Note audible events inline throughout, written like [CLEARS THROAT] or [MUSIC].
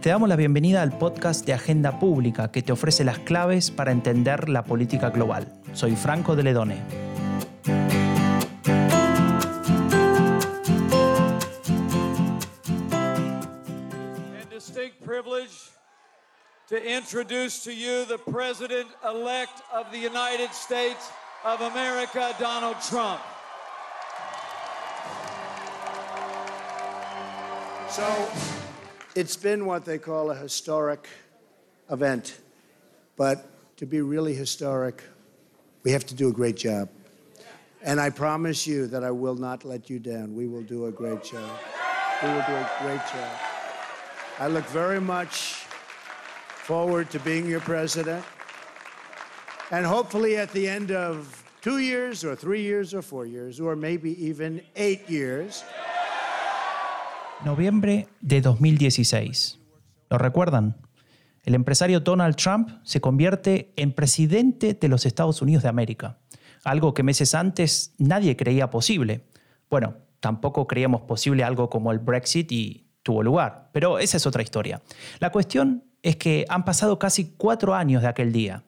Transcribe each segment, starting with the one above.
Te damos la bienvenida al podcast de Agenda Pública que te ofrece las claves para entender la política global. Soy Franco de Ledone. privilege to introduce to you the President elect of the United States of America, Donald Trump. So, it's been what they call a historic event. But to be really historic, we have to do a great job. And I promise you that I will not let you down. We will do a great job. We will do a great job. I look very much forward to being your president. And hopefully, at the end of two years, or three years, or four years, or maybe even eight years, Noviembre de 2016. ¿Lo recuerdan? El empresario Donald Trump se convierte en presidente de los Estados Unidos de América, algo que meses antes nadie creía posible. Bueno, tampoco creíamos posible algo como el Brexit y tuvo lugar, pero esa es otra historia. La cuestión es que han pasado casi cuatro años de aquel día.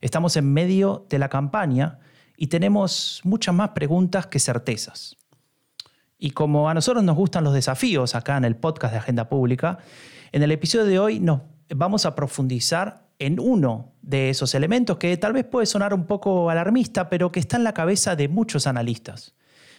Estamos en medio de la campaña y tenemos muchas más preguntas que certezas. Y como a nosotros nos gustan los desafíos acá en el podcast de Agenda Pública, en el episodio de hoy nos vamos a profundizar en uno de esos elementos que tal vez puede sonar un poco alarmista, pero que está en la cabeza de muchos analistas.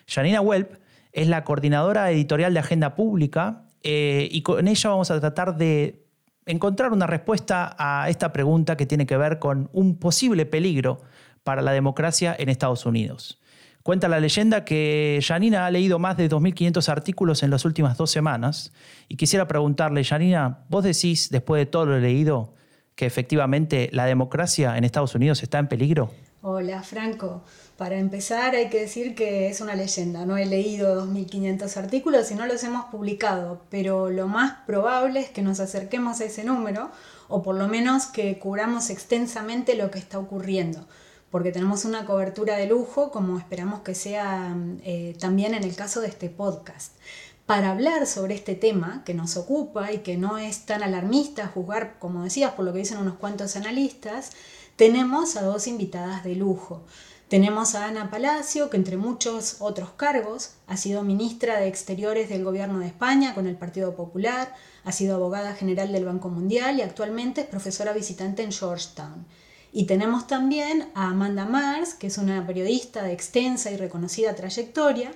Janina Welp es la coordinadora editorial de Agenda Pública eh, y con ella vamos a tratar de encontrar una respuesta a esta pregunta que tiene que ver con un posible peligro para la democracia en Estados Unidos. Cuenta la leyenda que Janina ha leído más de 2.500 artículos en las últimas dos semanas y quisiera preguntarle, Janina, ¿vos decís, después de todo lo leído, que efectivamente la democracia en Estados Unidos está en peligro? Hola, Franco. Para empezar hay que decir que es una leyenda. No he leído 2.500 artículos y no los hemos publicado, pero lo más probable es que nos acerquemos a ese número o por lo menos que cubramos extensamente lo que está ocurriendo porque tenemos una cobertura de lujo, como esperamos que sea eh, también en el caso de este podcast. Para hablar sobre este tema que nos ocupa y que no es tan alarmista juzgar, como decías, por lo que dicen unos cuantos analistas, tenemos a dos invitadas de lujo. Tenemos a Ana Palacio, que entre muchos otros cargos ha sido ministra de Exteriores del Gobierno de España con el Partido Popular, ha sido abogada general del Banco Mundial y actualmente es profesora visitante en Georgetown. Y tenemos también a Amanda Mars, que es una periodista de extensa y reconocida trayectoria,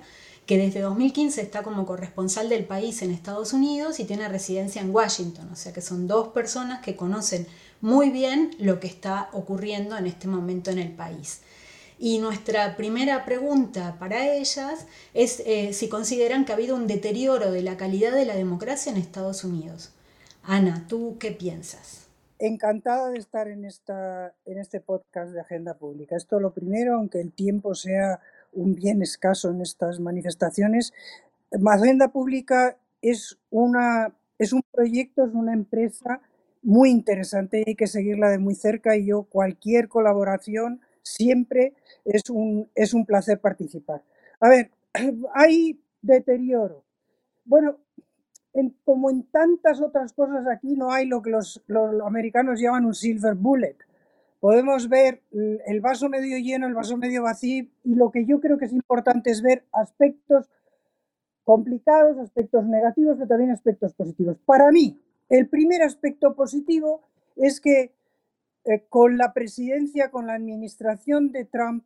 que desde 2015 está como corresponsal del país en Estados Unidos y tiene residencia en Washington. O sea que son dos personas que conocen muy bien lo que está ocurriendo en este momento en el país. Y nuestra primera pregunta para ellas es eh, si consideran que ha habido un deterioro de la calidad de la democracia en Estados Unidos. Ana, ¿tú qué piensas? Encantada de estar en, esta, en este podcast de Agenda Pública. Esto lo primero, aunque el tiempo sea un bien escaso en estas manifestaciones. Agenda Pública es, una, es un proyecto, es una empresa muy interesante y hay que seguirla de muy cerca y yo cualquier colaboración siempre es un, es un placer participar. A ver, [CLEARS THROAT] hay deterioro. Bueno, como en tantas otras cosas aquí no hay lo que los, americanos llaman un silver bullet. Podemos ver el vaso medio lleno, el vaso medio vacío y lo que yo creo que es importante es ver aspectos complicados, aspectos negativos, pero también aspectos positivos. Para mí, el primer aspecto positivo es que eh, con la presidencia, con la administración de Trump,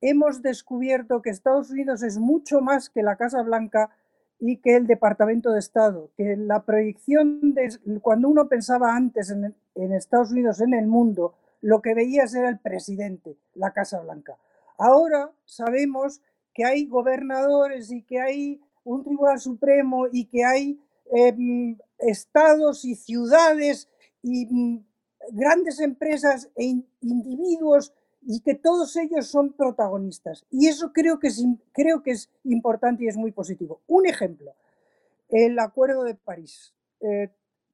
hemos descubierto que Estados Unidos es mucho más que la Casa Blanca y que el Departamento de Estado, que la proyección de cuando uno pensaba antes en, Estados Unidos, en el mundo, lo que veías era el presidente, la Casa Blanca. Ahora sabemos que hay gobernadores y que hay un Tribunal Supremo y que hay em, estados y ciudades y mm, grandes empresas e individuos y que todos ellos son protagonistas. Y eso creo que es, creo que es importante y es muy positivo. Un ejemplo, el Acuerdo de París. Eh,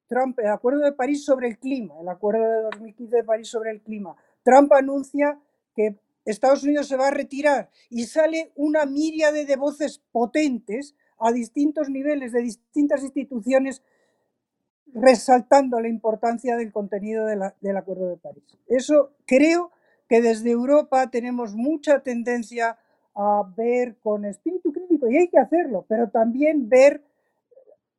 Trump, el Acuerdo de París sobre el clima, el Acuerdo de 2015 de París sobre el clima. Trump anuncia que Estados Unidos se va a retirar y sale una míriade de voces potentes a distintos niveles de distintas instituciones resaltando la importancia del contenido del Acuerdo de París. Eso creo que desde Europa tenemos mucha tendencia a ver con espíritu crítico, y hay que hacerlo, pero también ver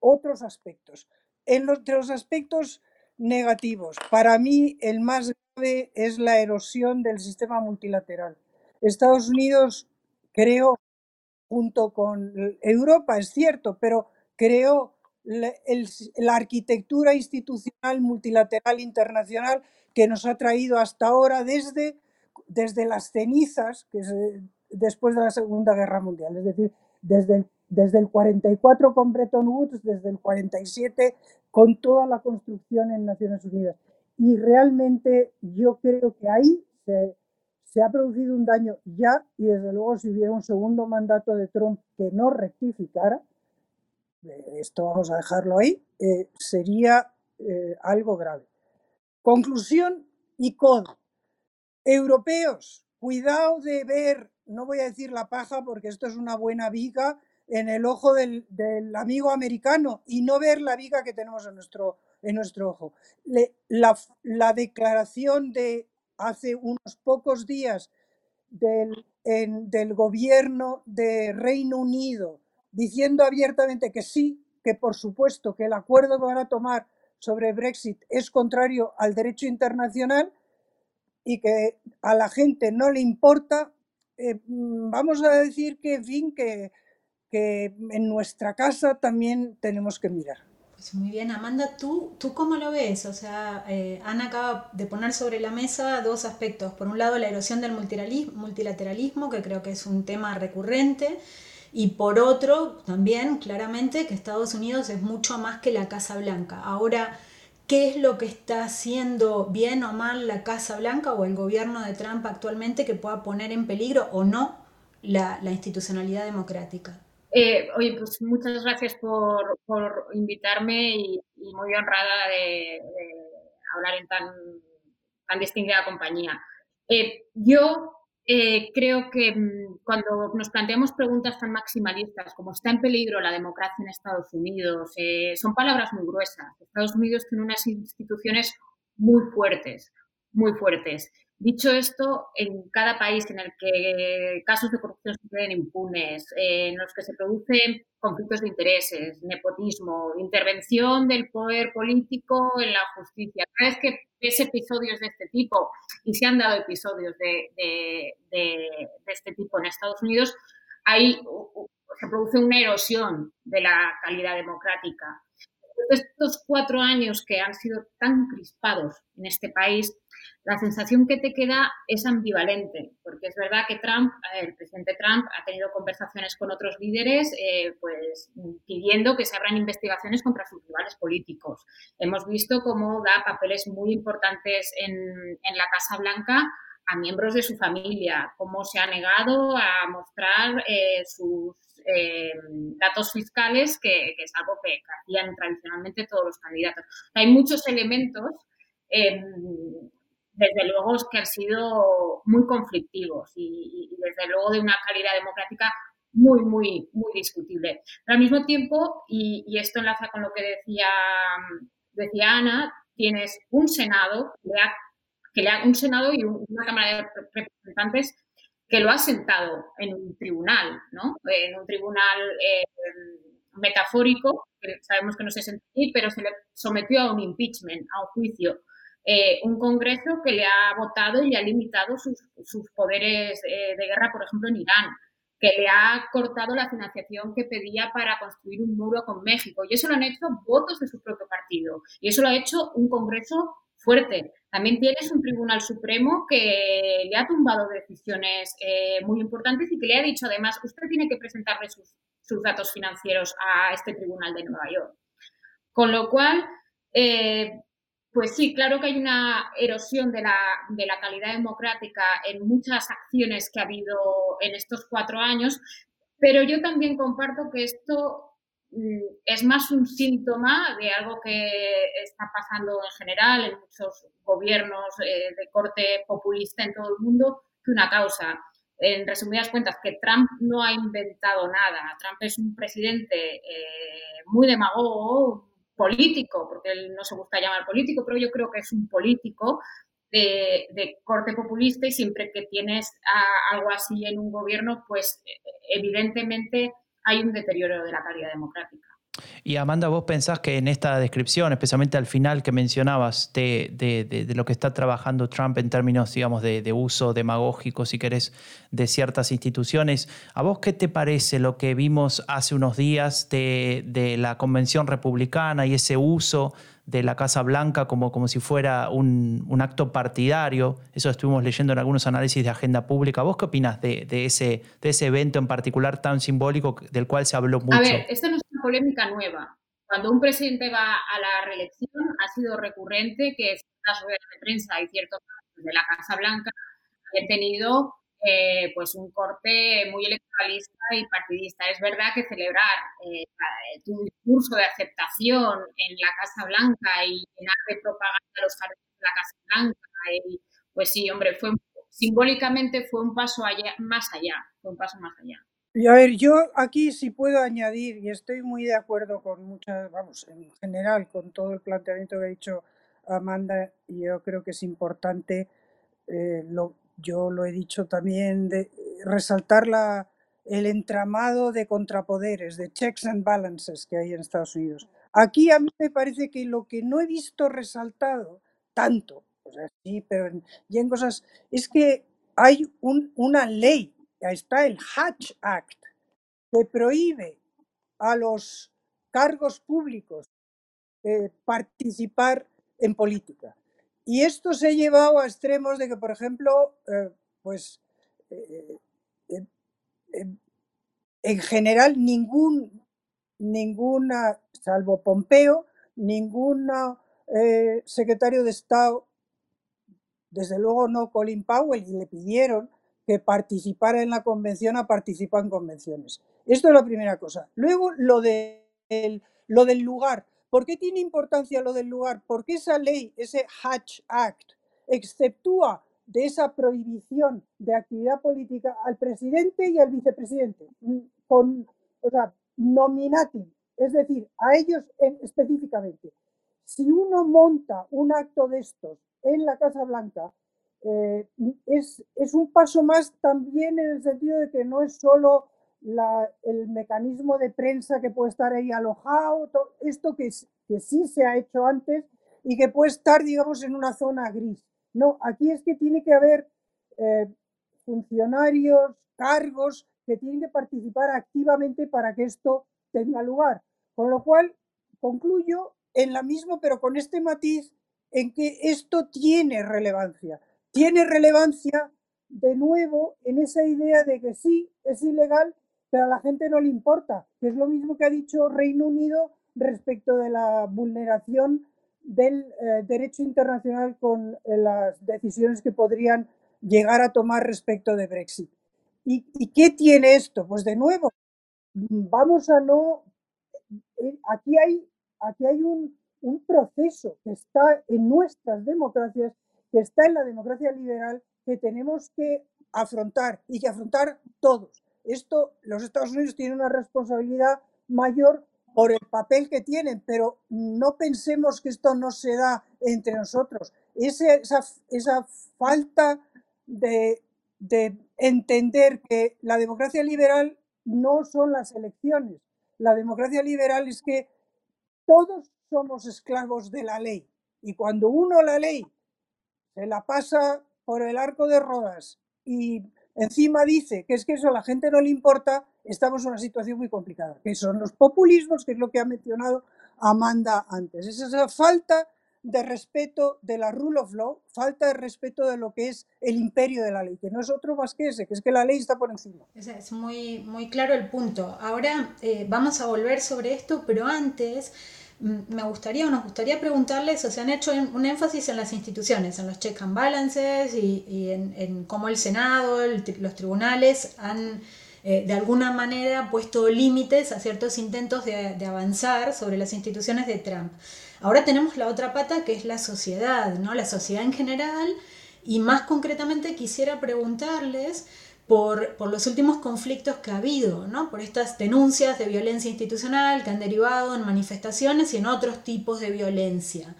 otros aspectos. En los, los aspectos negativos, para mí el más grave es la erosión del sistema multilateral. Estados Unidos, creo, junto con Europa, es cierto, pero creo la, la arquitectura institucional multilateral internacional que nos ha traído hasta ahora desde, desde las cenizas, que es después de la Segunda Guerra Mundial, es decir, desde el, desde el 44 con Bretton Woods, desde el 47 con toda la construcción en Naciones Unidas. Y realmente yo creo que ahí se, se ha producido un daño ya y desde luego si hubiera un segundo mandato de Trump que no rectificara, eh, esto vamos a dejarlo ahí, eh, sería eh, algo grave. Conclusión y codo. Europeos, cuidado de ver, no voy a decir la paja porque esto es una buena viga en el ojo del, del amigo americano y no ver la viga que tenemos en nuestro, en nuestro ojo. La, la, declaración de hace unos pocos días del, del gobierno de Reino Unido diciendo abiertamente que sí, que por supuesto que el acuerdo que van a tomar sobre Brexit es contrario al derecho internacional y que a la gente no le importa, eh, mm, vamos a decir que, en fin, que, que en nuestra casa también tenemos que mirar. Pues muy bien, Amanda, ¿tú, ¿tú cómo lo ves? O sea, eh, Ana acaba de poner sobre la mesa dos aspectos. Por un lado, la erosión del multilateralismo, que creo que es un tema recurrente, y por otro, también claramente que Estados Unidos es mucho más que la Casa Blanca. Ahora, ¿qué es lo que está haciendo bien o mal la Casa Blanca o el gobierno de Trump actualmente que pueda poner en peligro o no la, institucionalidad democrática? Eh, oye, pues muchas gracias por, por invitarme y, muy honrada de, de hablar en tan, tan distinguida compañía. Eh, yo eh, creo que mm, cuando nos planteamos preguntas tan maximalistas como está en peligro la democracia en Estados Unidos, eh, son palabras muy gruesas. Estados Unidos tiene unas instituciones muy fuertes, muy fuertes. Dicho esto, en cada país en el que casos de corrupción se queden impunes, eh, en los que se producen conflictos de intereses, nepotismo, intervención del poder político en la justicia, cada vez que ves episodios de este tipo, y se han dado episodios de, este tipo en Estados Unidos, ahí se produce una erosión de la calidad democrática. Estos cuatro años que han sido tan crispados en este país, la sensación que te queda es ambivalente, porque es verdad que Trump, eh, el presidente Trump, ha tenido conversaciones con otros líderes, eh, pues pidiendo que se abran investigaciones contra sus rivales políticos. Hemos visto cómo da papeles muy importantes en, en la Casa Blanca a miembros de su familia, cómo se ha negado a mostrar eh, sus datos fiscales, que, que, es algo que, hacían tradicionalmente todos los candidatos. Hay muchos elementos desde luego que han sido muy conflictivos y, desde luego de una calidad democrática muy, muy, muy discutible. Pero al mismo tiempo, y, esto enlaza con lo que decía, decía Ana, tienes un Senado que le ha, un Senado y una Cámara de Representantes que lo ha sentado en un tribunal, ¿no? En un tribunal eh, metafórico, que sabemos que no se sentir, pero se le sometió a un impeachment, a un juicio eh, un Congreso que le ha votado y le ha limitado sus, poderes eh, de guerra, por ejemplo, en Irán, que le ha cortado la financiación que pedía para construir un muro con México. Y eso lo han hecho votos de su propio partido. Y eso lo ha hecho un Congreso fuerte. También tienes un Tribunal Supremo que le ha tumbado decisiones eh, muy importantes y que le ha dicho además, usted tiene que presentarle sus, datos financieros a este Tribunal de Nueva York. Con lo cual, pues sí, claro que hay una erosión de la, de la, calidad democrática en muchas acciones que ha habido en estos cuatro años, pero yo también comparto que esto mm, es más un síntoma de algo que está pasando en general en muchos gobiernos eh, de corte populista en todo el mundo que una causa. En resumidas cuentas, que Trump no ha inventado nada. Trump es un presidente eh, muy demagogo, político, porque él no se gusta llamar político, pero yo creo que es un político de, corte populista y siempre que tienes algo así en un gobierno, pues evidentemente hay un deterioro de la calidad democrática. Y Amanda, vos pensás que en esta descripción, especialmente al final que mencionabas de, de, lo que está trabajando Trump en términos, digamos, de, uso demagógico, si querés, de ciertas instituciones, ¿a vos qué te parece lo que vimos hace unos días de, la convención republicana y ese uso de la Casa Blanca como, como si fuera un, acto partidario. Eso estuvimos leyendo en algunos análisis de agenda pública. ¿Vos qué opinas de, ese, de ese evento en particular tan simbólico del cual se habló mucho? A ver, esto no polémica nueva. Cuando un presidente va a la reelección, ha sido recurrente que ciertas ruedas de prensa y ciertos de la Casa Blanca han tenido eh, pues un corte muy electoralista y partidista. Es verdad que celebrar eh, tu discurso de aceptación en la Casa Blanca y llenar de propaganda los jardines de la Casa Blanca, y, pues sí, hombre, fue simbólicamente fue un paso allá, más allá, fue un paso más allá. Y a ver, yo aquí sí puedo añadir, y estoy muy de acuerdo con muchas, vamos, en general, con todo el planteamiento que ha dicho Amanda, y yo creo que es importante eh, lo, yo lo he dicho también, de resaltar la, el entramado de contrapoderes, de checks and balances que hay en Estados Unidos. Aquí a mí me parece que lo que no he visto resaltado tanto, o sea, sí, pero en, y en cosas, es que hay un, una ley, está el Hatch Act, que prohíbe a los cargos públicos eh, participar en política. Y esto se ha llevado a extremos de que, por ejemplo, eh, pues eh, en general ningún, ninguna, salvo Pompeo, ningún secretario de Estado, desde luego no Colin Powell, y le pidieron que participara en la convención a participar en convenciones. Esto es la primera cosa. Luego, lo, lo del lugar. ¿Por qué tiene importancia lo del lugar? Porque esa ley, ese Hatch Act, exceptúa de esa prohibición de actividad política al presidente y al vicepresidente, mm, con, o sea, nominating, es decir, a ellos específicamente. Si uno monta un acto de estos en la Casa Blanca, eh, es, es, un paso más también en el sentido de que no es solo el mecanismo de prensa que puede estar ahí alojado, esto que, que sí se ha hecho antes y que puede estar, digamos, en una zona gris. No, aquí es que tiene que haber eh, funcionarios, cargos que tienen que participar activamente para que esto tenga lugar. Con lo cual, concluyo en la misma, pero con este matiz, en que esto tiene relevancia. Tiene relevancia de nuevo en esa idea de que sí, es ilegal, pero a la gente no le importa, que es lo mismo que ha dicho Reino Unido respecto de la vulneración del eh, derecho internacional con eh, las decisiones que podrían llegar a tomar respecto de Brexit. ¿Y, ¿Y, qué tiene esto? Pues de nuevo, vamos a no... Eh, aquí hay, aquí hay un, un proceso que está en nuestras democracias, que está en la democracia liberal, que tenemos que afrontar y que afrontar todos. Esto, los Estados Unidos tienen una responsabilidad mayor por el papel que tienen, pero no pensemos que esto no se da entre nosotros. esa, esa, falta de, de entender que la democracia liberal no son las elecciones. La democracia liberal es que todos somos esclavos de la ley. Y cuando uno la ley se la pasa por el arco de rodas y encima dice que es que eso a la gente no le importa, estamos en una situación muy complicada, que son los populismos, que es lo que ha mencionado Amanda antes. Es esa falta de respeto de la rule of law, falta de respeto de lo que es el imperio de la ley, que no es otro más que ese, que es que la ley está por encima. Es, muy, muy claro el punto. Ahora eh, vamos a volver sobre esto, pero antes me gustaría o nos gustaría preguntarles, o se han hecho un énfasis en las instituciones, en los check and balances y, en, cómo el Senado, los tribunales han eh, de alguna manera puesto límites a ciertos intentos de, de, avanzar sobre las instituciones de Trump. Ahora tenemos la otra pata que es la sociedad, ¿no? la sociedad en general y más concretamente quisiera preguntarles por, los últimos conflictos que ha habido, ¿no? por estas denuncias de violencia institucional que han derivado en manifestaciones y en otros tipos de violencia.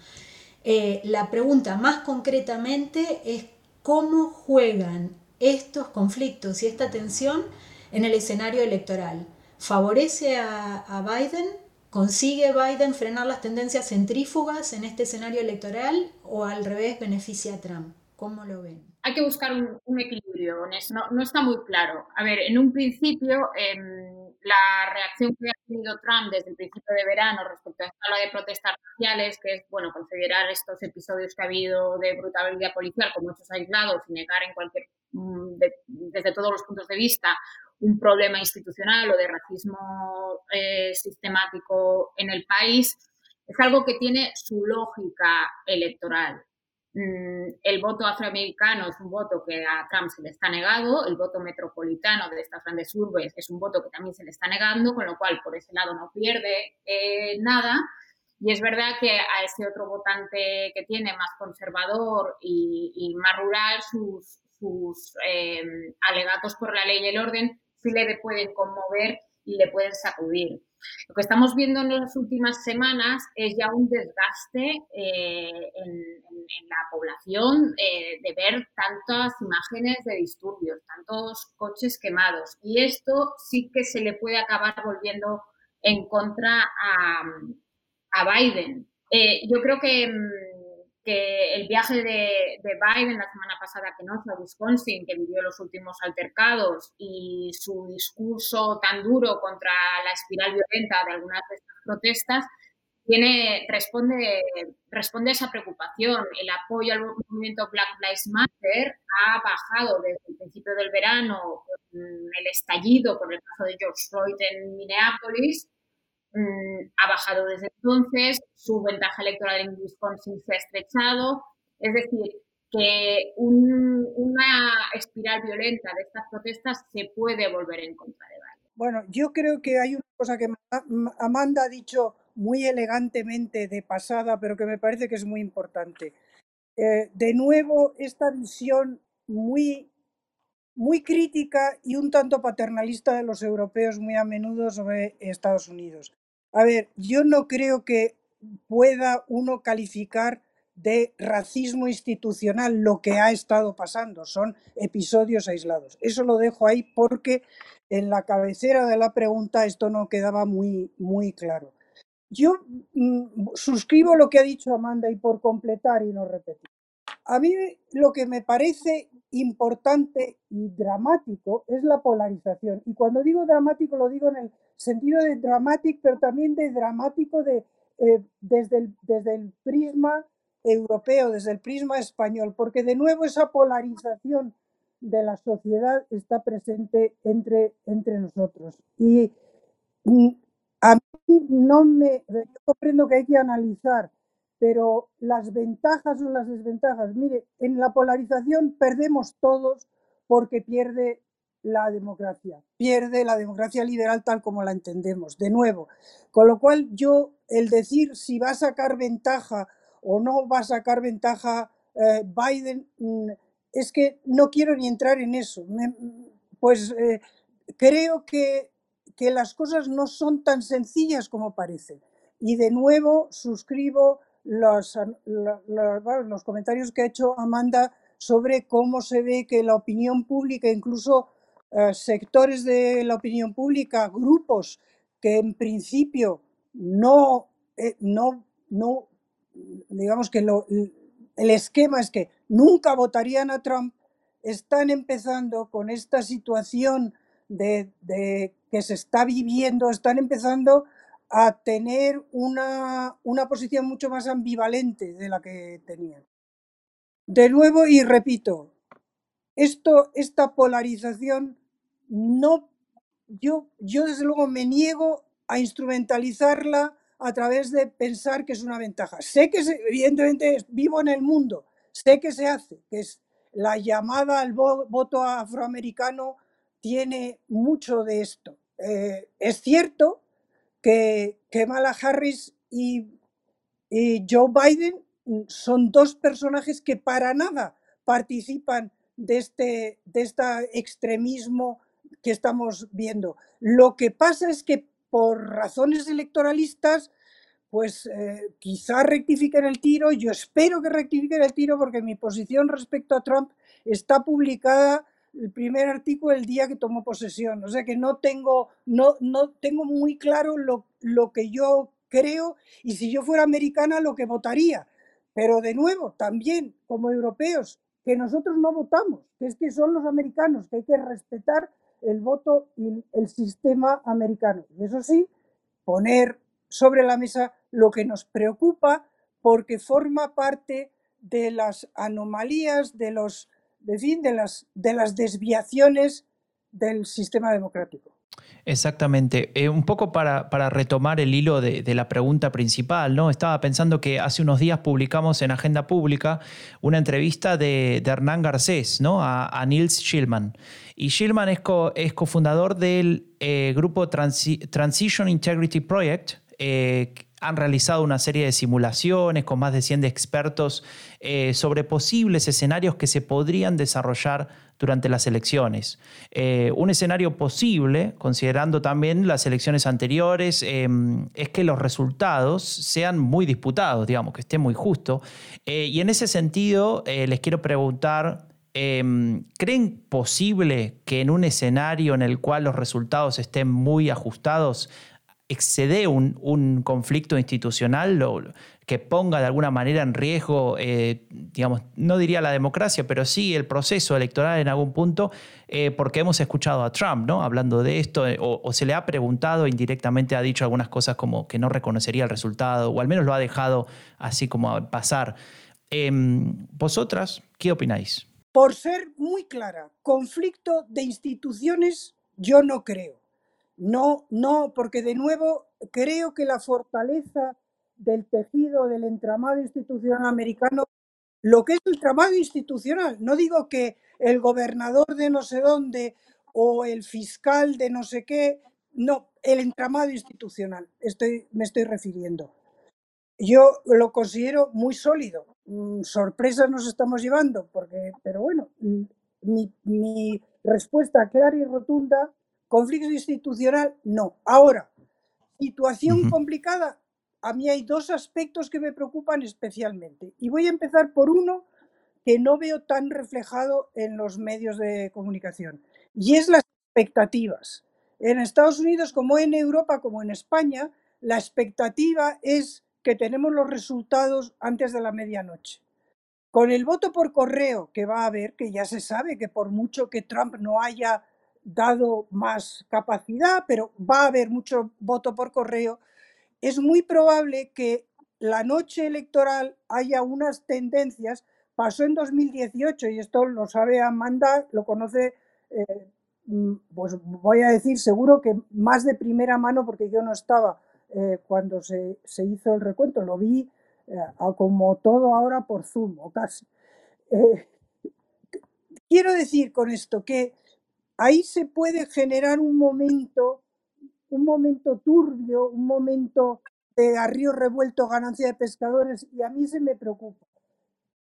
Eh, la pregunta más concretamente es cómo juegan estos conflictos y esta tensión en el escenario electoral. ¿Favorece a, a Biden? ¿Consigue Biden frenar las tendencias centrífugas en este escenario electoral o al revés beneficia a Trump? ¿Cómo lo ven? Hay que buscar un, equilibrio, no, no, está muy claro. A ver, en un principio, em, la reacción que ha tenido Trump desde el principio de verano respecto a esta ola de protestas raciales, que es, bueno, considerar estos episodios que ha habido de brutalidad policial como hechos aislados y negar en cualquier, mm, desde todos los puntos de vista un problema institucional o de racismo eh, sistemático en el país, es algo que tiene su lógica electoral. Mm, el voto afroamericano es un voto que a Trump se le está negado, el voto metropolitano de estas grandes urbes es un voto que también se le está negando, con lo cual por ese lado no pierde eh, nada. Y es verdad que a ese otro votante que tiene más conservador y, más rural, sus, eh, alegatos por la ley y el orden sí le pueden conmover y le pueden sacudir. Lo que estamos viendo en las últimas semanas es ya un desgaste eh, en, la población eh, de ver tantas imágenes de disturbios, tantos coches quemados. Y esto sí que se le puede acabar volviendo en contra a, Biden. Eh, yo creo que mm, que el viaje de, Biden la semana pasada que no fue Wisconsin, que vivió los últimos altercados, y su discurso tan duro contra la espiral violenta de algunas de estas protestas, tiene, responde, responde a esa preocupación. El apoyo al movimiento Black Lives Matter ha bajado desde el principio del verano el estallido con el caso de George Floyd en Minneapolis Mm, ha bajado desde entonces, su ventaja electoral en Wisconsin se ha estrechado, es decir, que una espiral violenta de estas protestas se puede volver en contra de Biden. Bueno, yo creo que hay una cosa que Amanda ha dicho muy elegantemente de pasada, pero que me parece que es muy importante. Eh, de nuevo, esta visión muy, muy crítica y un tanto paternalista de los europeos muy a menudo sobre Estados Unidos. A ver, yo no creo que pueda uno calificar de racismo institucional lo que ha estado pasando, son episodios aislados. Eso lo dejo ahí porque en la cabecera de la pregunta esto no quedaba muy, muy claro. Yo mm, suscribo lo que ha dicho Amanda y por completar y no repetir. A mí lo que me parece importante y dramático es la polarización. Y cuando digo dramático lo digo en el sentido de dramático, pero también de dramático de, eh, desde, el, desde el prisma europeo, desde el prisma español, porque de nuevo esa polarización de la sociedad está presente entre, entre nosotros. Y mm, a mí no me, yo comprendo que hay que analizar pero las ventajas o las desventajas, mire, en la polarización perdemos todos porque pierde la democracia, pierde la democracia liberal tal como la entendemos, de nuevo. Con lo cual yo, el decir si va a sacar ventaja o no va a sacar ventaja eh, Biden, mm, es que no quiero ni entrar en eso. pues eh, creo que, que las cosas no son tan sencillas como parecen. Y de nuevo suscribo los, los comentarios que ha hecho Amanda sobre cómo se ve que la opinión pública, incluso eh, sectores de la opinión pública, grupos que en principio no, eh, no, no digamos que el esquema es que nunca votarían a Trump, están empezando con esta situación de, de que se está viviendo, están empezando a tener una, una posición mucho más ambivalente de la que tenían. De nuevo, y repito, esto, esta polarización no, yo, yo desde luego me niego a instrumentalizarla a través de pensar que es una ventaja. Sé que evidentemente vivo en el mundo, sé que se hace, que es la llamada al voto afroamericano tiene mucho de esto. Eh, es cierto que Kamala Harris y, Joe Biden son dos personajes que para nada participan de este, de este extremismo que estamos viendo. Lo que pasa es que por razones electoralistas, pues eh, quizá rectifiquen el tiro. Yo espero que rectifiquen el tiro porque mi posición respecto a Trump está publicada el primer artículo el día que tomó posesión. O sea que no tengo, no, no tengo muy claro lo, lo que yo creo y si yo fuera americana lo que votaría. Pero de nuevo, también como europeos, que nosotros no votamos, que es que son los americanos, que hay que respetar el voto y el sistema americano. Y eso sí, poner sobre la mesa lo que nos preocupa porque forma parte de las anomalías, de los, de, fin, de las, de las desviaciones del sistema democrático. Exactamente. Eh, un poco para, retomar el hilo de, la pregunta principal, ¿no? Estaba pensando que hace unos días publicamos en Agenda Pública una entrevista de, Hernán Garcés, ¿no? A, Nils Schillman. Y Schillman es, cofundador del eh, grupo Transition Integrity Project. Eh, han realizado una serie de simulaciones con más de 100 expertos sobre posibles escenarios que se podrían desarrollar durante las elecciones. Eh, un escenario posible, considerando también las elecciones anteriores, em, es que los resultados sean muy disputados, digamos, que esté muy justo. Eh, y en ese sentido, eh, les quiero preguntar, em, ¿creen posible que en un escenario en el cual los resultados estén muy ajustados, excede un, conflicto institucional? Que ponga de alguna manera en riesgo, eh, digamos, no diría la democracia, pero sí el proceso electoral en algún punto, eh, porque hemos escuchado a Trump, ¿no? Hablando de esto, eh, o, se le ha preguntado indirectamente, ha dicho algunas cosas como que no reconocería el resultado, o al menos lo ha dejado así como pasar. Em, ¿Vosotras qué opináis? Por ser muy clara, conflicto de instituciones yo no creo. No, no, porque de nuevo creo que la fortaleza del tejido del entramado institucional americano, lo que es el entramado institucional. No digo que el gobernador de no sé dónde o el fiscal de no sé qué, no, el entramado institucional, estoy, me estoy refiriendo. Yo lo considero muy sólido. Mm, sorpresas nos estamos llevando, porque, pero bueno, mm, mi, mi respuesta clara y rotunda, conflicto institucional, no. Ahora, situación complicada, a mí hay dos aspectos que me preocupan especialmente. Y voy a empezar por uno que no veo tan reflejado en los medios de comunicación, y es las expectativas. En Estados Unidos, como en Europa, como en España, la expectativa es que tenemos los resultados antes de la medianoche. Con el voto por correo que va a haber, que ya se sabe que por mucho que Trump no haya dado más capacidad, pero va a haber mucho voto por correo, es muy probable que la noche electoral haya unas tendencias. Pasó en 2018 y esto lo sabe Amanda, lo conoce, eh, mm, pues voy a decir seguro que más de primera mano porque yo no estaba eh, cuando se, hizo el recuento, lo vi eh, como todo ahora por Zoom o casi. [LAUGHS] quiero decir con esto que ahí se puede generar un momento un momento turbio, un momento de a río revuelto, ganancia de pescadores, y a mí se me preocupa.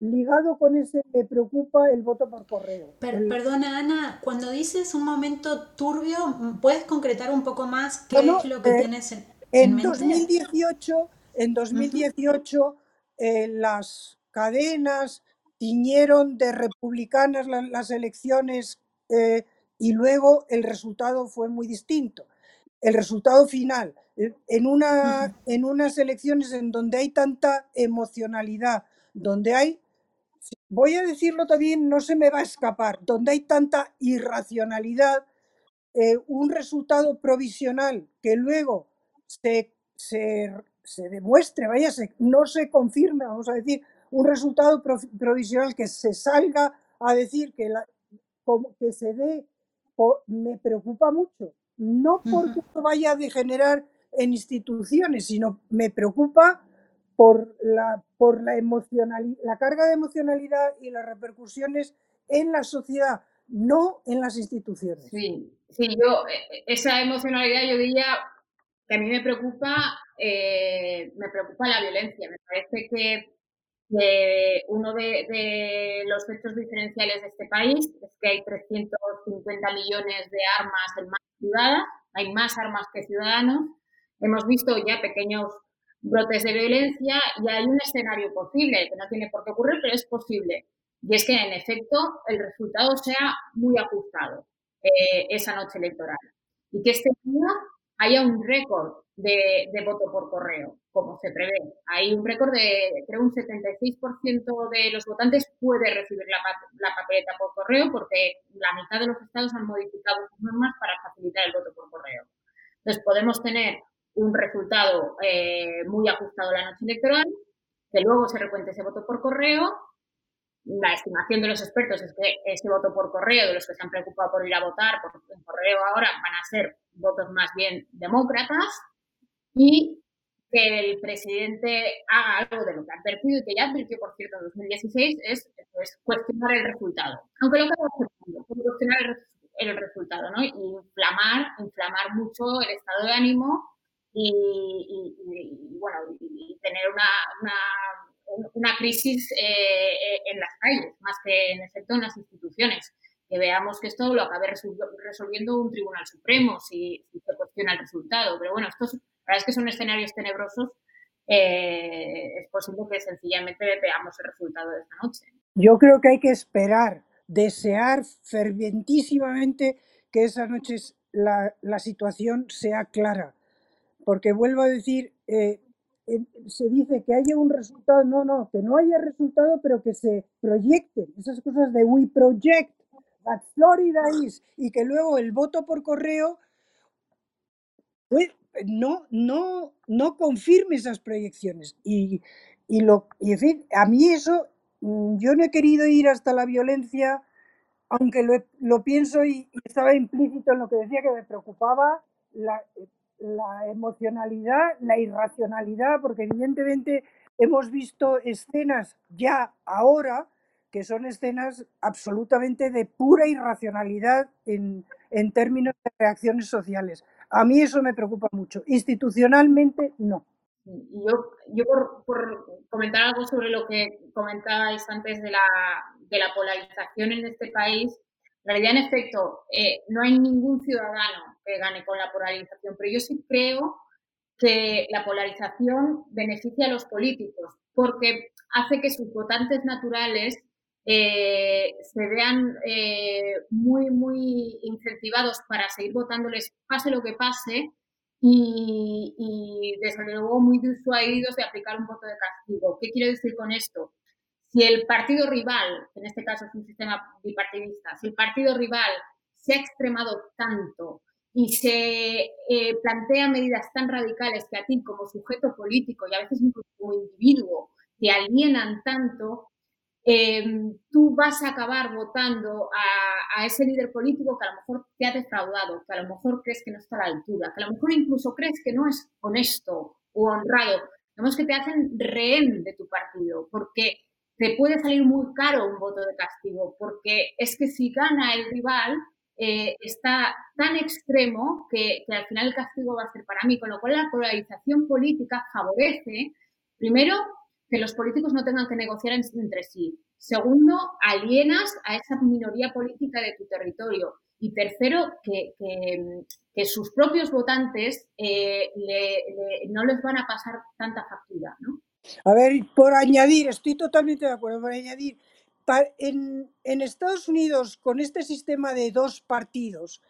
Ligado con ese me preocupa el voto por correo. Perdona, Ana, cuando dices un momento turbio, ¿puedes concretar un poco más qué es lo que eh, tienes en, en, mente? 2018, en 2018, eh, las cadenas tiñeron de republicanas las elecciones eh, y luego el resultado fue muy distinto el resultado final. Eh, en, una, en unas elecciones en donde hay tanta emocionalidad, donde hay, voy a decirlo también, no se me va a escapar, donde hay tanta irracionalidad, eh, un resultado provisional que luego se, se, se demuestre, vaya, no se confirme, vamos a decir, un resultado provisional que se salga a decir que, la, que se dé, me preocupa mucho, no porque vaya a degenerar en instituciones, sino me preocupa por la, por la, la carga de emocionalidad y las repercusiones en la sociedad, no en las instituciones. Sí, sí, yo, e, e, esa emocionalidad yo diría que a mí me preocupa, eh, me preocupa la violencia. Me parece que que uno de, los hechos diferenciales de este país es que hay 350 millones de armas en manos privadas, hay más armas que ciudadanos. Hemos visto ya pequeños brotes de violencia y hay un escenario posible, que no tiene por qué ocurrir, pero es posible. Y es que, en efecto, el resultado sea muy ajustado eh, esa noche electoral. Y que este día haya un récord de, voto por correo, como se prevé. Hay un récord de, creo, un 76% de los votantes puede recibir la, papeleta por correo porque la mitad de los estados han modificado sus normas para facilitar el voto por correo. Entonces, podemos tener un resultado eh, muy ajustado la noche electoral, que luego se recuente ese voto por correo. La estimación de los expertos es que ese voto por correo, de los que se han preocupado por ir a votar por correo ahora, van a ser votos más bien demócratas y que el presidente haga algo de lo que ha advertido y que ya advirtió, por cierto, en 2016, es pues, cuestionar el resultado. Aunque lo que cuestionar el, el resultado, ¿no? Y inflamar, inflamar mucho el estado de ánimo y, bueno, y tener una, una, crisis eh, eh, en las calles, más que en efecto en las instituciones. Que veamos que esto lo acabe resolviendo un tribunal supremo si, se cuestiona el resultado. Pero bueno, estos, la verdad es que son escenarios tenebrosos. Eh, es posible que sencillamente veamos el resultado de esta noche. Yo creo que hay que esperar, desear fervientísimamente que esa noche la, situación sea clara porque vuelvo a decir, eh, se dice que haya un resultado, no, no, que no haya resultado, pero que se proyecten esas cosas de we project that Florida is, y que luego el voto por correo pues, no, no, no confirme esas proyecciones. Y, lo, y en fin, a mí eso, mm, yo no he querido ir hasta la violencia, aunque lo, lo pienso y, y, estaba implícito en lo que decía que me preocupaba la, la emocionalidad, la irracionalidad, porque evidentemente hemos visto escenas ya ahora que son escenas absolutamente de pura irracionalidad en, en términos de reacciones sociales. A mí eso me preocupa mucho. Institucionalmente, no. Yo, yo por, comentar algo sobre lo que comentabais antes de la, de la polarización en este país, en realidad, en efecto, eh, no hay ningún ciudadano que gane con la polarización, pero yo sí creo que la polarización beneficia a los políticos porque hace que sus votantes naturales eh, se vean eh, muy, muy incentivados para seguir votándoles, pase lo que pase, y, desde luego muy disuadidos de aplicar un voto de castigo. ¿Qué quiero decir con esto? Si el partido rival, en este caso es un sistema bipartidista, si el partido rival se ha extremado tanto y se eh, plantea medidas tan radicales que a ti como sujeto político y a veces incluso como individuo te alienan tanto, eh, tú vas a acabar votando a, ese líder político que a lo mejor te ha defraudado, que a lo mejor crees que no está a la altura, que a lo mejor incluso crees que no es honesto o honrado. Digamos que te hacen rehén de tu partido, porque te puede salir muy caro un voto de castigo, porque es que si gana el rival, eh, está tan extremo que, al final el castigo va a ser para mí, con lo cual la polarización política favorece, primero, que los políticos no tengan que negociar entre sí. Segundo, alienas a esa minoría política de tu territorio. Y tercero, que, sus propios votantes eh, no les van a pasar tanta factura, ¿no? A ver, por añadir, estoy totalmente de acuerdo, por añadir, en, en Estados Unidos, con este sistema de dos partidos,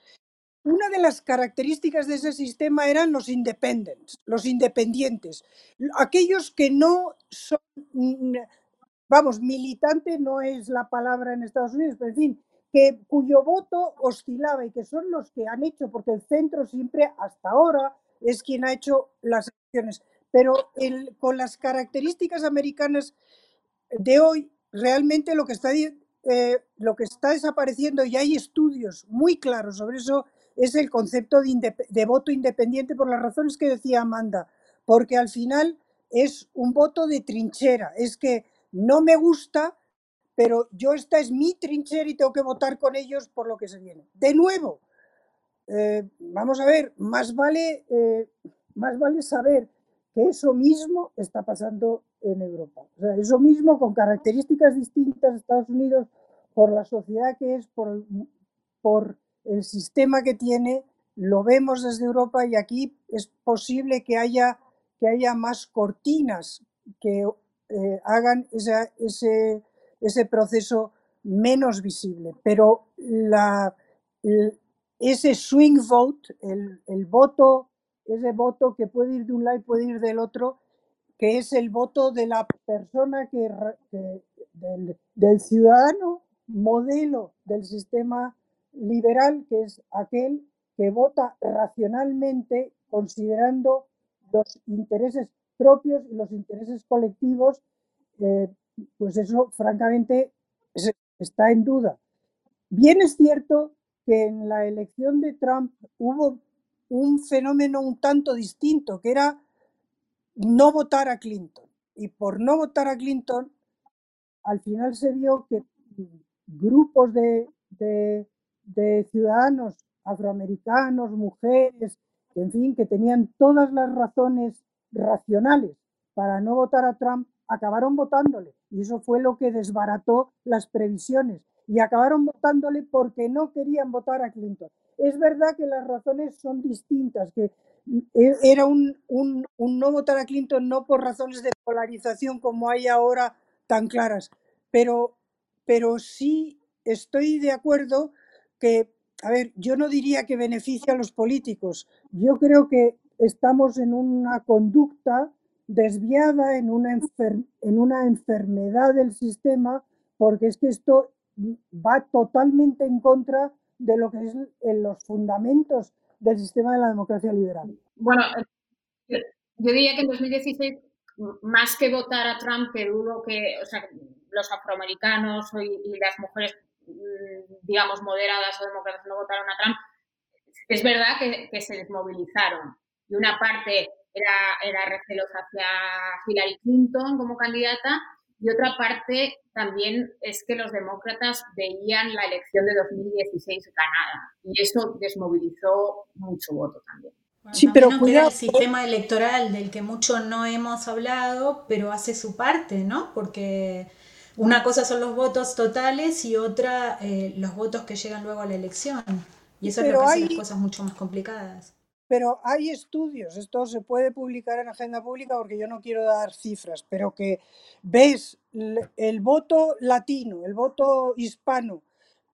una de las características de ese sistema eran los independents, los independientes, aquellos que no son, vamos, militante no es la palabra en Estados Unidos, pero en fin, que cuyo voto oscilaba y que son los que han hecho, porque el centro siempre hasta ahora es quien ha hecho las elecciones. Pero el, con las características americanas de hoy, realmente lo que está, eh, lo que está desapareciendo, y hay estudios muy claros sobre eso, es el concepto de, voto independiente por las razones que decía Amanda, porque al final es un voto de trinchera, es que no me gusta, pero yo esta es mi trinchera y tengo que votar con ellos por lo que se viene. De nuevo, eh, vamos a ver, más vale, eh, más vale saber que eso mismo está pasando en Europa. O sea, eso mismo con características distintas Estados Unidos por la sociedad que es, por, por el sistema que tiene, lo vemos desde Europa y aquí es posible que haya, que haya más cortinas que eh, hagan ese, ese proceso menos visible. Pero la, ese swing vote, el, el voto, ese voto que puede ir de un lado y puede ir del otro, que es el voto de la persona que, del ciudadano modelo del sistema liberal, que es aquel que vota racionalmente considerando los intereses propios y los intereses colectivos, eh, pues eso francamente es- está en duda. Bien es cierto que en la elección de Trump hubo un fenómeno un tanto distinto, que era no votar a Clinton. Y por no votar a Clinton, al final se vio que grupos de- de ciudadanos afroamericanos, mujeres, en fin, que tenían todas las razones racionales para no votar a Trump, acabaron votándole. Y eso fue lo que desbarató las previsiones. Y acabaron votándole porque no querían votar a Clinton. Es verdad que las razones son distintas, que e- era un, un- no votar a Clinton no por razones de polarización como hay ahora tan claras, pero, pero sí estoy de acuerdo que, a ver, yo no diría que beneficia a los políticos, yo creo que estamos en una conducta desviada, en una, enfer- en una enfermedad del sistema, porque es que esto va totalmente en contra de lo que es en los fundamentos del sistema de la democracia liberal. Bueno, eh, yo, diría que en 2016, m- más que votar a Trump, que dudo que, o sea, los afroamericanos y, las mujeres, digamos, moderadas o demócratas no votaron a Trump, es verdad que, que se desmovilizaron. Y una parte era, era recelos hacia Hillary Clinton como candidata y otra parte también es que los demócratas veían la elección de 2016 ganada y eso desmovilizó mucho voto también. Bueno, Sí, pero cuidado, el sistema electoral del que mucho no hemos hablado, pero hace su parte, ¿no? Porque una cosa son los votos totales y otra eh, los votos que llegan luego a la elección. Y eso es lo pero que hace las hay, cosas mucho más complicadas. pero hay estudios, esto se puede publicar en agenda pública porque yo no quiero dar cifras, pero que ves el voto latino, el voto hispano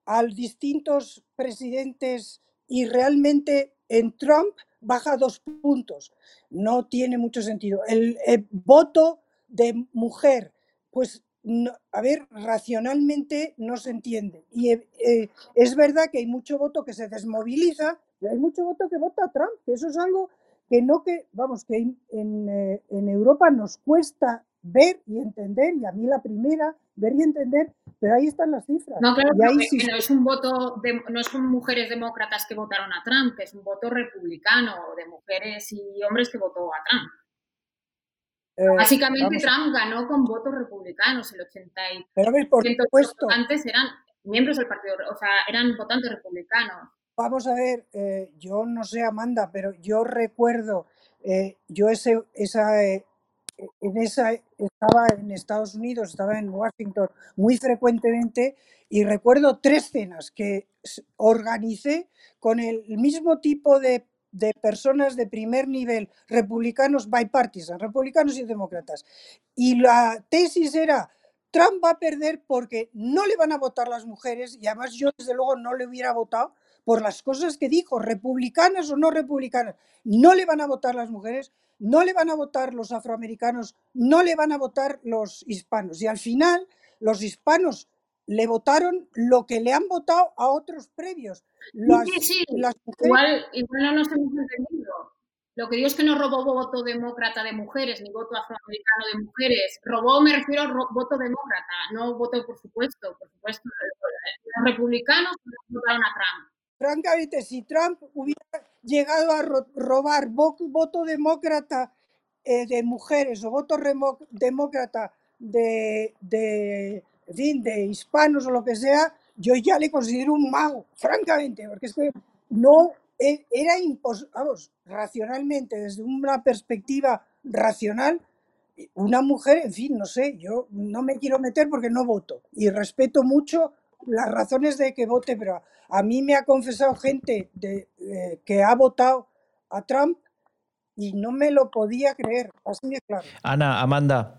a distintos presidentes y realmente en Trump baja dos puntos. No tiene mucho sentido. El, el voto de mujer, pues, no- a ver, racionalmente no se entiende. Y eh, eh, es verdad que hay mucho voto que se desmoviliza, pero hay mucho voto que vota a Trump, que eso es algo que no que, vamos, que en, en, eh, en Europa nos cuesta ver y entender, y a mí la primera, ver y entender, pero ahí están las cifras. No, claro, ahí sí no es un voto, de, no son mujeres demócratas que votaron a Trump, es un voto republicano de mujeres y hombres que votó a Trump. Eh, Básicamente Trump ganó con votos republicanos, el 80% pero por supuesto, votantes eran miembros del partido, o sea, eran votantes republicanos. Vamos a ver, eh, yo no sé Amanda, pero yo recuerdo, eh, yo ese, esa, en esa, estaba en Estados Unidos, estaba en Washington muy frecuentemente y recuerdo tres cenas que organicé con el mismo tipo de, de personas de primer nivel, republicanos bipartisan, republicanos y demócratas. Y la tesis era, Trump va a perder porque no le van a votar las mujeres y además yo desde luego no le hubiera votado por las cosas que dijo, republicanas o no republicanas. No le van a votar las mujeres, no le van a votar los afroamericanos, no le van a votar los hispanos. Y al final los hispanos le votaron lo que le han votado a otros previos. Las, Sí, sí, las mujeres, igual, igual no nos hemos entendido. Lo que digo es que no robó voto demócrata de mujeres, ni voto afroamericano de mujeres. Robó, me refiero a voto demócrata, no voto por supuesto, por supuesto. Los republicanos votaron a Trump. francamente, si Trump hubiera llegado a ro- robar vo- voto demócrata eh, de mujeres o voto demócrata de, de, en fin, de hispanos o lo que sea, yo ya le considero un mago, francamente, porque es que no, e, era imposible, vamos, racionalmente, desde una perspectiva racional, una mujer, en fin, no sé, yo no me quiero meter porque no voto y respeto mucho las razones de que vote, pero a mí me ha confesado gente eh, que ha votado a Trump y no me lo podía creer. Ana, Amanda,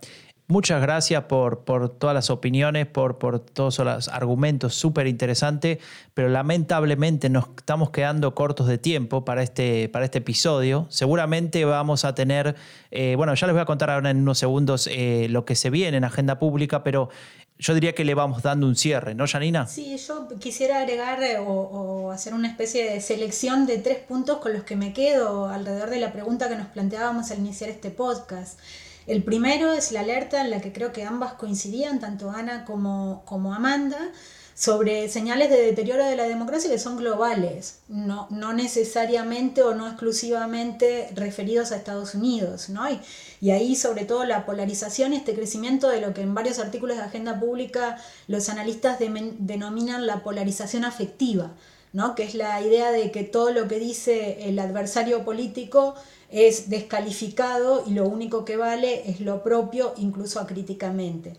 Muchas gracias por, por, todas las opiniones, por, por todos los argumentos, súper interesante, pero lamentablemente nos estamos quedando cortos de tiempo para este, para este episodio. Seguramente vamos a tener, eh, bueno, ya les voy a contar ahora en unos segundos eh, lo que se viene en agenda pública, pero yo diría que le vamos dando un cierre, ¿no, Janina? Sí, yo quisiera agregar eh, o, o, hacer una especie de selección de tres puntos con los que me quedo alrededor de la pregunta que nos planteábamos al iniciar este podcast. El primero es la alerta en la que creo que ambas coincidían, tanto Ana como, como Amanda, sobre señales de deterioro de la democracia que son globales, no, no necesariamente o no exclusivamente referidos a Estados Unidos. ¿no? Y, y, ahí sobre todo la polarización este crecimiento de lo que en varios artículos de agenda pública los analistas de, denominan la polarización afectiva, ¿no? que es la idea de que todo lo que dice el adversario político es descalificado y lo único que vale es lo propio, incluso acríticamente.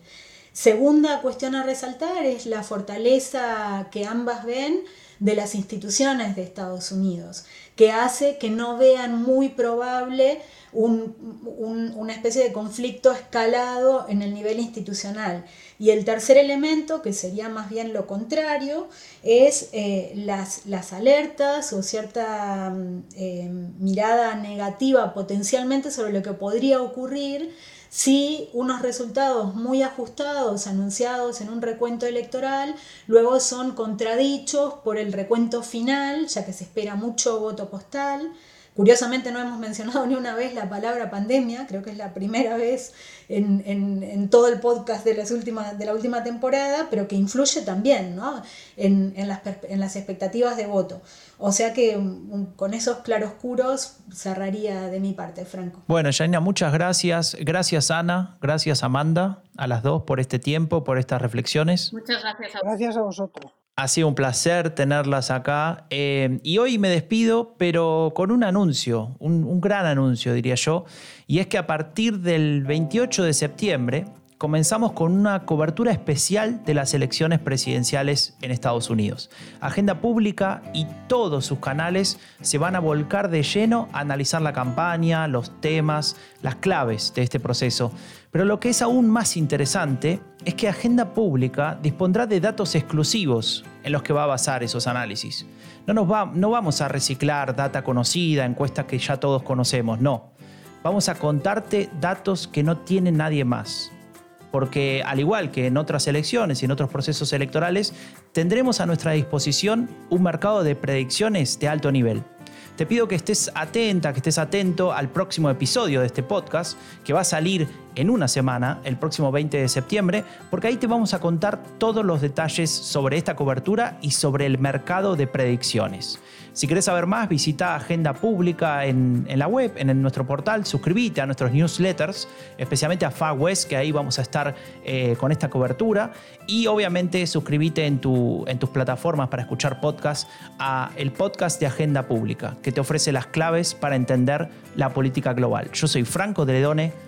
Segunda cuestión a resaltar es la fortaleza que ambas ven de las instituciones de Estados Unidos, que hace que no vean muy probable una especie de conflicto escalado en el nivel institucional. Y el tercer elemento, que sería más bien lo contrario, es eh, las, las, alertas o cierta mm, eh, mirada negativa potencialmente sobre lo que podría ocurrir si unos resultados muy ajustados anunciados en un recuento electoral luego son contradichos por el recuento final, ya que se espera mucho voto postal. Curiosamente no hemos [LAUGHS] mencionado ni una vez la palabra pandemia, creo que es la primera vez en, en, todo el podcast de, las últimas, de la última temporada, pero que influye también ¿no? en, las, en, las, expectativas de voto. O sea que con esos claroscuros cerraría de mi parte, Franco. Bueno, Janina, muchas gracias. Gracias, Ana. Gracias, Amanda, a las dos por este tiempo, por estas reflexiones. Muchas gracias a, gracias a vosotros. Ha sido un placer tenerlas acá. Eh, y hoy me despido, pero con un anuncio, un, un, gran anuncio, diría yo. Y es que a partir del 28 de septiembre comenzamos con una cobertura especial de las elecciones presidenciales en Estados Unidos. Agenda Pública y todos sus canales se van a volcar de lleno a analizar la campaña, los temas, las claves de este proceso. Pero lo que es aún más interesante es que Agenda Pública dispondrá de datos exclusivos en los que va a basar esos análisis. No, nos va, no vamos a reciclar data conocida, encuestas que ya todos conocemos, no. Vamos a contarte datos que no tiene nadie más porque al igual que en otras elecciones y en otros procesos electorales, tendremos a nuestra disposición un mercado de predicciones de alto nivel. Te pido que estés atenta, que estés atento al próximo episodio de este podcast, que va a salir en una semana, el próximo 20 de septiembre, porque ahí te vamos a contar todos los detalles sobre esta cobertura y sobre el mercado de predicciones. Si querés saber más, visita Agenda Pública en, la web, en, nuestro portal, suscríbete a nuestros newsletters, especialmente a Far West, que ahí vamos a estar eh, con esta cobertura. Y obviamente suscríbete en, tu, en tus plataformas para escuchar podcasts a el podcast de Agenda Pública, que te ofrece las claves para entender la política global. Yo soy Franco de Ledone